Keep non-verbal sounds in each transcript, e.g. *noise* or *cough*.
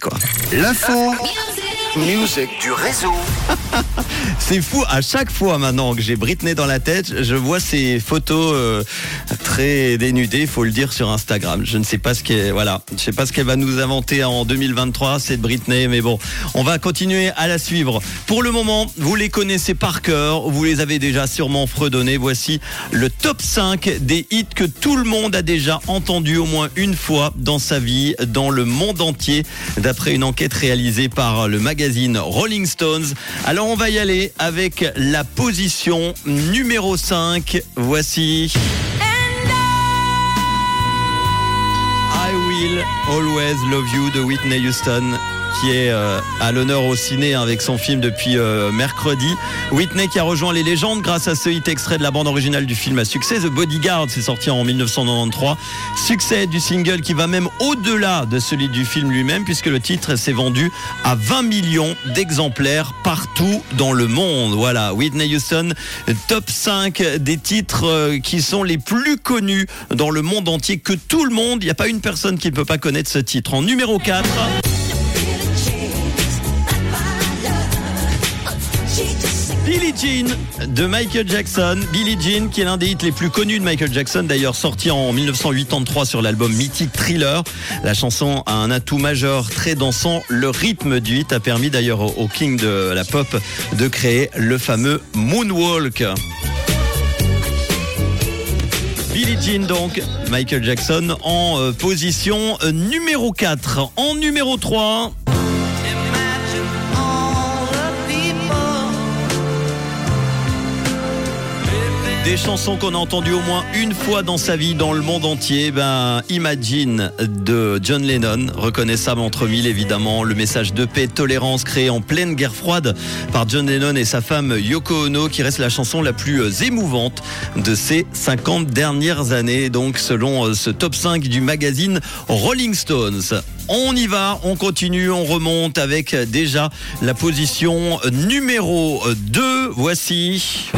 Quoi? L'info, du réseau. *laughs* C'est fou, à chaque fois maintenant que j'ai Britney dans la tête, je vois ces photos euh, très dénudées, faut le dire, sur Instagram. Je ne sais pas ce qu'elle voilà, va nous inventer en 2023, cette Britney, mais bon, on va continuer à la suivre. Pour le moment, vous les connaissez par cœur, vous les avez déjà sûrement fredonnés. Voici le top 5 des hits que tout le monde a déjà entendu au moins une fois dans sa vie, dans le monde entier, d'après une enquête réalisée par le magazine Rolling Stones. Alors on va y aller avec la position numéro 5. Voici. I Will Always Love You de Whitney Houston qui est euh, à l'honneur au ciné avec son film depuis euh, mercredi. Whitney qui a rejoint les légendes grâce à ce hit extrait de la bande originale du film à succès. The Bodyguard, c'est sorti en 1993. Succès du single qui va même au-delà de celui du film lui-même puisque le titre s'est vendu à 20 millions d'exemplaires partout dans le monde. Voilà, Whitney Houston, top 5 des titres euh, qui sont les plus connus dans le monde entier que tout le monde. Il n'y a pas une personne qui ne peut pas connaître ce titre. En numéro 4. Billie Jean de Michael Jackson. Billie Jean qui est l'un des hits les plus connus de Michael Jackson, d'ailleurs sorti en 1983 sur l'album Mythic Thriller. La chanson a un atout majeur très dansant. Le rythme du hit a permis d'ailleurs au king de la pop de créer le fameux Moonwalk. Billie Jean donc, Michael Jackson en euh, position euh, numéro 4. En numéro 3, Des chansons qu'on a entendues au moins une fois dans sa vie dans le monde entier. Ben, Imagine de John Lennon, reconnaissable entre mille évidemment. Le message de paix, tolérance créé en pleine guerre froide par John Lennon et sa femme Yoko Ono, qui reste la chanson la plus euh, émouvante de ces 50 dernières années. Donc, selon euh, ce top 5 du magazine Rolling Stones. On y va, on continue, on remonte avec euh, déjà la position numéro 2. Voici.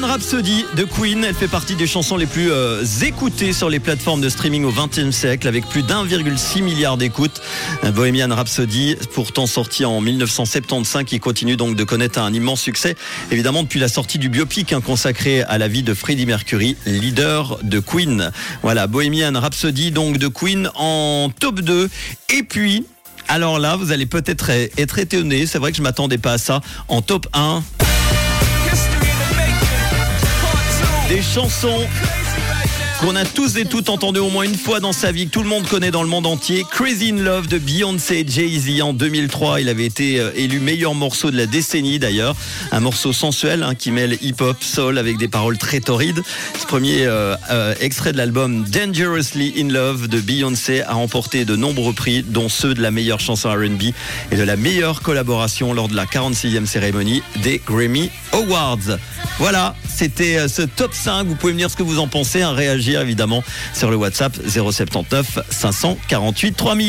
Bohemian Rhapsody de Queen, elle fait partie des chansons les plus euh, écoutées sur les plateformes de streaming au XXe siècle avec plus d'1,6 milliard d'écoutes. Euh, Bohemian Rhapsody, pourtant sorti en 1975, qui continue donc de connaître un immense succès, évidemment depuis la sortie du biopic hein, consacré à la vie de Freddie Mercury, leader de Queen. Voilà, Bohemian Rhapsody donc de Queen en top 2. Et puis, alors là, vous allez peut-être être étonné, c'est vrai que je m'attendais pas à ça, en top 1. Des chansons qu'on a tous et toutes entendues au moins une fois dans sa vie, que tout le monde connaît dans le monde entier. Crazy in Love de Beyoncé et Jay-Z en 2003. Il avait été euh, élu meilleur morceau de la décennie d'ailleurs. Un morceau sensuel hein, qui mêle hip-hop, soul avec des paroles très torrides. Ce premier euh, euh, extrait de l'album Dangerously in Love de Beyoncé a remporté de nombreux prix, dont ceux de la meilleure chanson R&B et de la meilleure collaboration lors de la 46e cérémonie des Grammy Awards. Voilà, c'était ce top 5. Vous pouvez me dire ce que vous en pensez, hein, évidemment sur le WhatsApp 079 548 3000.